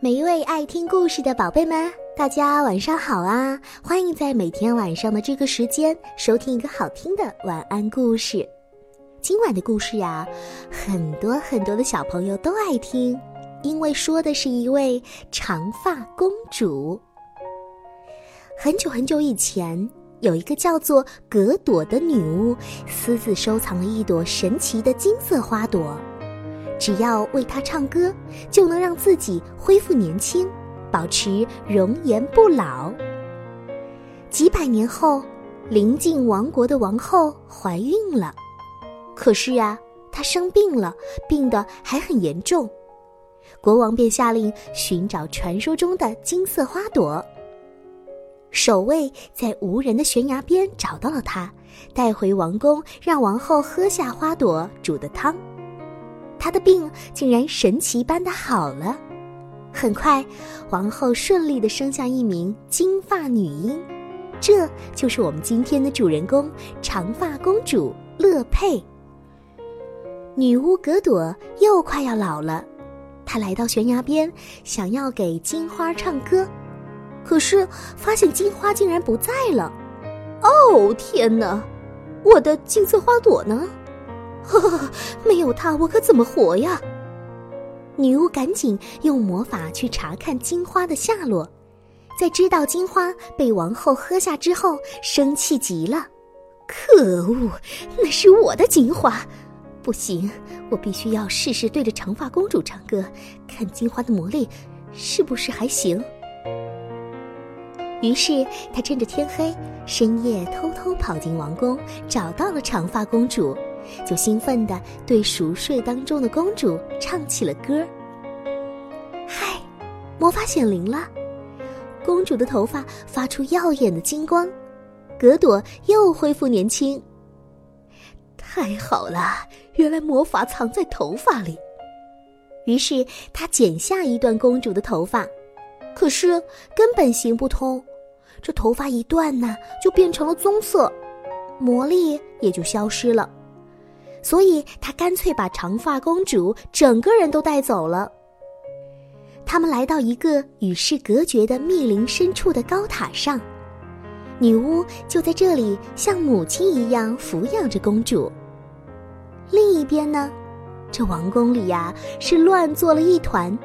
每一位爱听故事的宝贝们，大家晚上好啊！欢迎在每天晚上的这个时间收听一个好听的晚安故事。今晚的故事呀，很多很多的小朋友都爱听，因为说的是一位长发公主。很久很久以前，有一个叫做格朵的女巫，私自收藏了一朵神奇的金色花朵。只要为他唱歌，就能让自己恢复年轻，保持容颜不老。几百年后，邻近王国的王后怀孕了，可是呀，她生病了，病得还很严重。国王便下令寻找传说中的金色花朵。守卫在无人的悬崖边找到了它，带回王宫，让王后喝下花朵煮的汤。她的病竟然神奇般的好了，很快，王后顺利的生下一名金发女婴，这就是我们今天的主人公——长发公主乐佩。女巫格朵又快要老了，她来到悬崖边，想要给金花唱歌，可是发现金花竟然不在了。哦，天哪！我的金色花朵呢？呵呵，没有他，我可怎么活呀？女巫赶紧用魔法去查看金花的下落，在知道金花被王后喝下之后，生气极了。可恶，那是我的金花！不行，我必须要试试对着长发公主唱歌，看金花的魔力是不是还行。于是，他趁着天黑，深夜偷偷跑进王宫，找到了长发公主。就兴奋地对熟睡当中的公主唱起了歌。嗨，魔法显灵了，公主的头发发出耀眼的金光，格朵又恢复年轻。太好了，原来魔法藏在头发里。于是她剪下一段公主的头发，可是根本行不通，这头发一断呢，就变成了棕色，魔力也就消失了。所以，他干脆把长发公主整个人都带走了。他们来到一个与世隔绝的密林深处的高塔上，女巫就在这里像母亲一样抚养着公主。另一边呢，这王宫里呀是乱作了一团。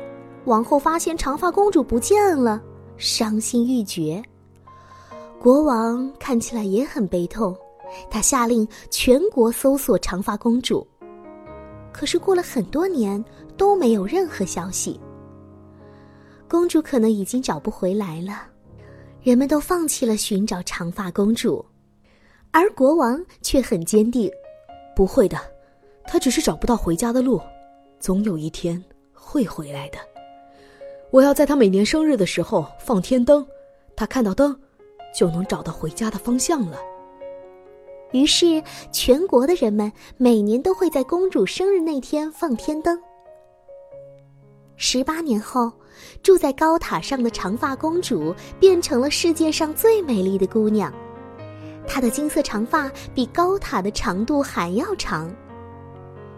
王后发现长发公主不见了，伤心欲绝。国王看起来也很悲痛。他下令全国搜索长发公主，可是过了很多年都没有任何消息。公主可能已经找不回来了，人们都放弃了寻找长发公主，而国王却很坚定：“不会的，她只是找不到回家的路，总有一天会回来的。我要在她每年生日的时候放天灯，她看到灯，就能找到回家的方向了。”于是，全国的人们每年都会在公主生日那天放天灯。十八年后，住在高塔上的长发公主变成了世界上最美丽的姑娘。她的金色长发比高塔的长度还要长。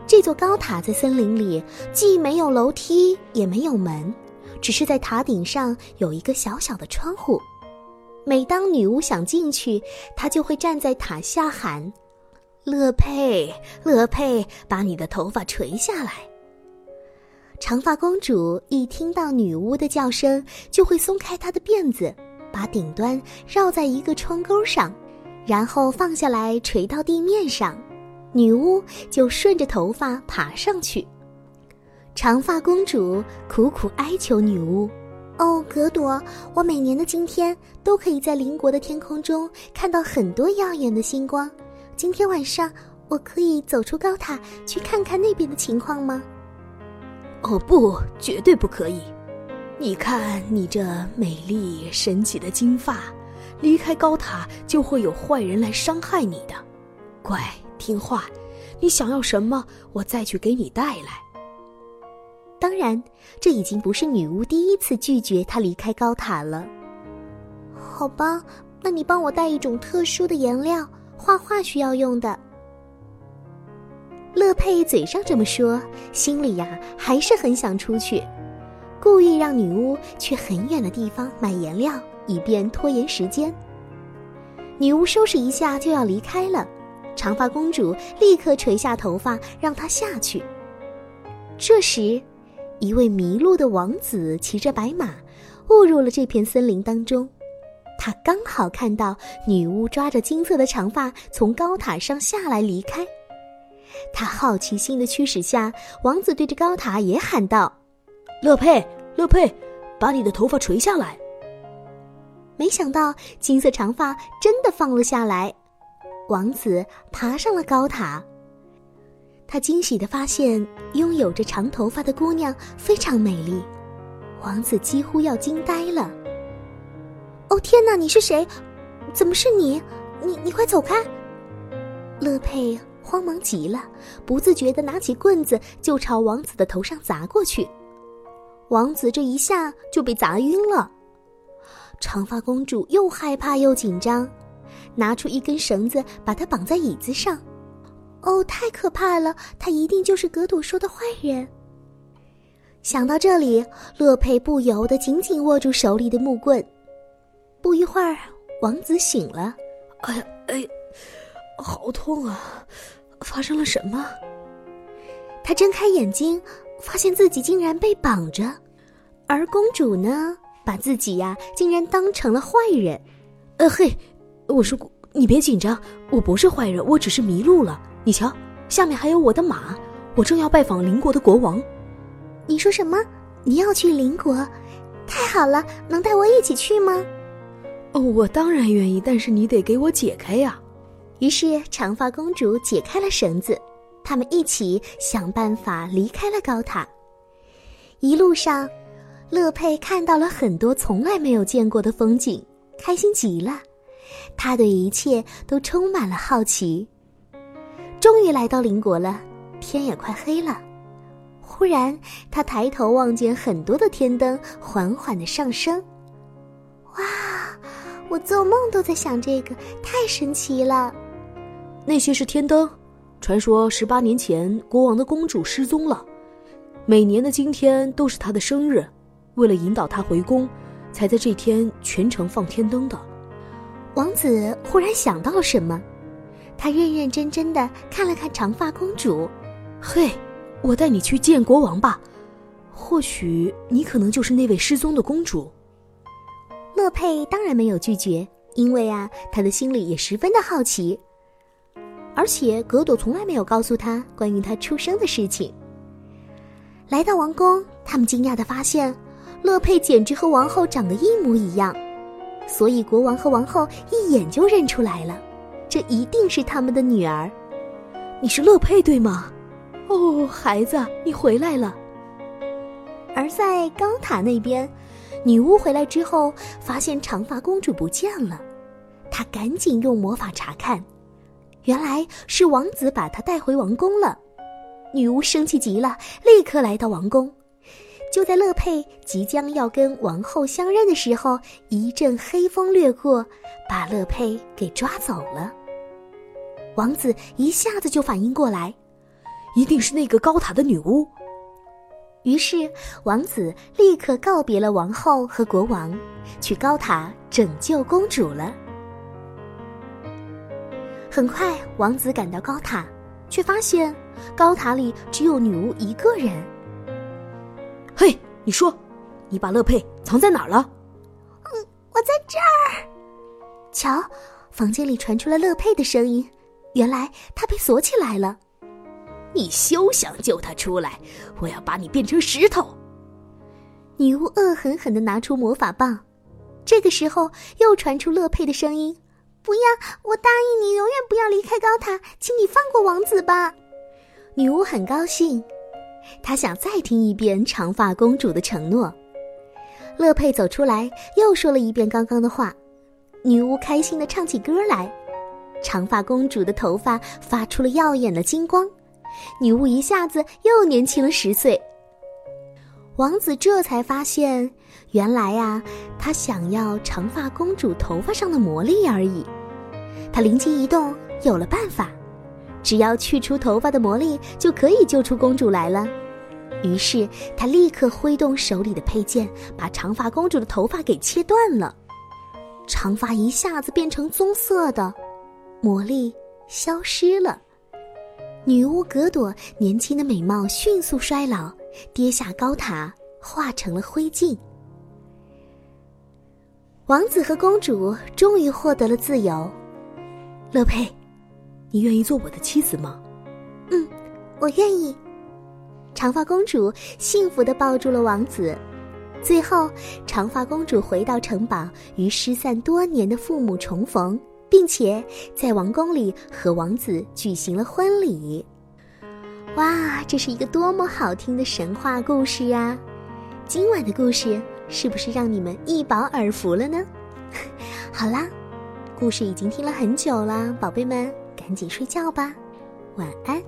这座高塔在森林里，既没有楼梯，也没有门，只是在塔顶上有一个小小的窗户。每当女巫想进去，她就会站在塔下喊：“乐佩，乐佩，把你的头发垂下来。”长发公主一听到女巫的叫声，就会松开她的辫子，把顶端绕在一个窗钩上，然后放下来垂到地面上，女巫就顺着头发爬上去。长发公主苦苦哀求女巫。哦，格朵，我每年的今天都可以在邻国的天空中看到很多耀眼的星光。今天晚上，我可以走出高塔去看看那边的情况吗？哦，不，绝对不可以！你看你这美丽神奇的金发，离开高塔就会有坏人来伤害你的。乖，听话，你想要什么，我再去给你带来。当然，这已经不是女巫第一次拒绝他离开高塔了。好吧，那你帮我带一种特殊的颜料，画画需要用的。乐佩嘴上这么说，心里呀还是很想出去。故意让女巫去很远的地方买颜料，以便拖延时间。女巫收拾一下就要离开了，长发公主立刻垂下头发让她下去。这时，一位迷路的王子骑着白马，误入了这片森林当中。他刚好看到女巫抓着金色的长发从高塔上下来离开。他好奇心的驱使下，王子对着高塔也喊道：“乐佩，乐佩，把你的头发垂下来。”没想到金色长发真的放了下来，王子爬上了高塔。他惊喜的发现，拥有着长头发的姑娘非常美丽，王子几乎要惊呆了。哦天哪，你是谁？怎么是你？你你快走开！乐佩慌忙极了，不自觉的拿起棍子就朝王子的头上砸过去。王子这一下就被砸晕了。长发公主又害怕又紧张，拿出一根绳子把他绑在椅子上。哦，太可怕了！他一定就是格朵说的坏人。想到这里，乐佩不由得紧紧握住手里的木棍。不一会儿，王子醒了。哎呀，哎，好痛啊！发生了什么？他睁开眼睛，发现自己竟然被绑着，而公主呢，把自己呀，竟然当成了坏人。呃嘿，我说你别紧张，我不是坏人，我只是迷路了。你瞧，下面还有我的马，我正要拜访邻国的国王。你说什么？你要去邻国？太好了，能带我一起去吗？哦，我当然愿意，但是你得给我解开呀。于是长发公主解开了绳子，他们一起想办法离开了高塔。一路上，乐佩看到了很多从来没有见过的风景，开心极了。他对一切都充满了好奇。终于来到邻国了，天也快黑了。忽然，他抬头望见很多的天灯缓缓的上升。哇！我做梦都在想这个，太神奇了。那些是天灯。传说十八年前，国王的公主失踪了。每年的今天都是她的生日，为了引导她回宫，才在这天全城放天灯的。王子忽然想到了什么。他认认真真的看了看长发公主，嘿，我带你去见国王吧，或许你可能就是那位失踪的公主。乐佩当然没有拒绝，因为啊，他的心里也十分的好奇，而且格朵从来没有告诉他关于他出生的事情。来到王宫，他们惊讶的发现，乐佩简直和王后长得一模一样，所以国王和王后一眼就认出来了。这一定是他们的女儿，你是乐佩对吗？哦，孩子，你回来了。而在高塔那边，女巫回来之后，发现长发公主不见了，她赶紧用魔法查看，原来是王子把她带回王宫了。女巫生气极了，立刻来到王宫。就在乐佩即将要跟王后相认的时候，一阵黑风掠过，把乐佩给抓走了。王子一下子就反应过来，一定是那个高塔的女巫。于是，王子立刻告别了王后和国王，去高塔拯救公主了。很快，王子赶到高塔，却发现高塔里只有女巫一个人。嘿，你说，你把乐佩藏在哪儿了？嗯，我在这儿。瞧，房间里传出了乐佩的声音。原来他被锁起来了，你休想救他出来！我要把你变成石头。女巫恶狠狠的拿出魔法棒，这个时候又传出乐佩的声音：“不要！我答应你，永远不要离开高塔，请你放过王子吧。”女巫很高兴，她想再听一遍长发公主的承诺。乐佩走出来，又说了一遍刚刚的话，女巫开心的唱起歌来。长发公主的头发发出了耀眼的金光，女巫一下子又年轻了十岁。王子这才发现，原来呀，他想要长发公主头发上的魔力而已。他灵机一动，有了办法，只要去除头发的魔力，就可以救出公主来了。于是他立刻挥动手里的佩剑，把长发公主的头发给切断了。长发一下子变成棕色的，魔力消失了。女巫格朵年轻的美貌迅速衰老，跌下高塔，化成了灰烬。王子和公主终于获得了自由。乐佩，你愿意做我的妻子吗？嗯，我愿意。长发公主幸福的抱住了王子。最后，长发公主回到城堡，与失散多年的父母重逢，并且在王宫里和王子举行了婚礼。哇，这是一个多么好听的神话故事呀！今晚的故事是不是让你们一饱耳福了呢？好啦，故事已经听了很久了，宝贝们，赶紧睡觉吧，晚安。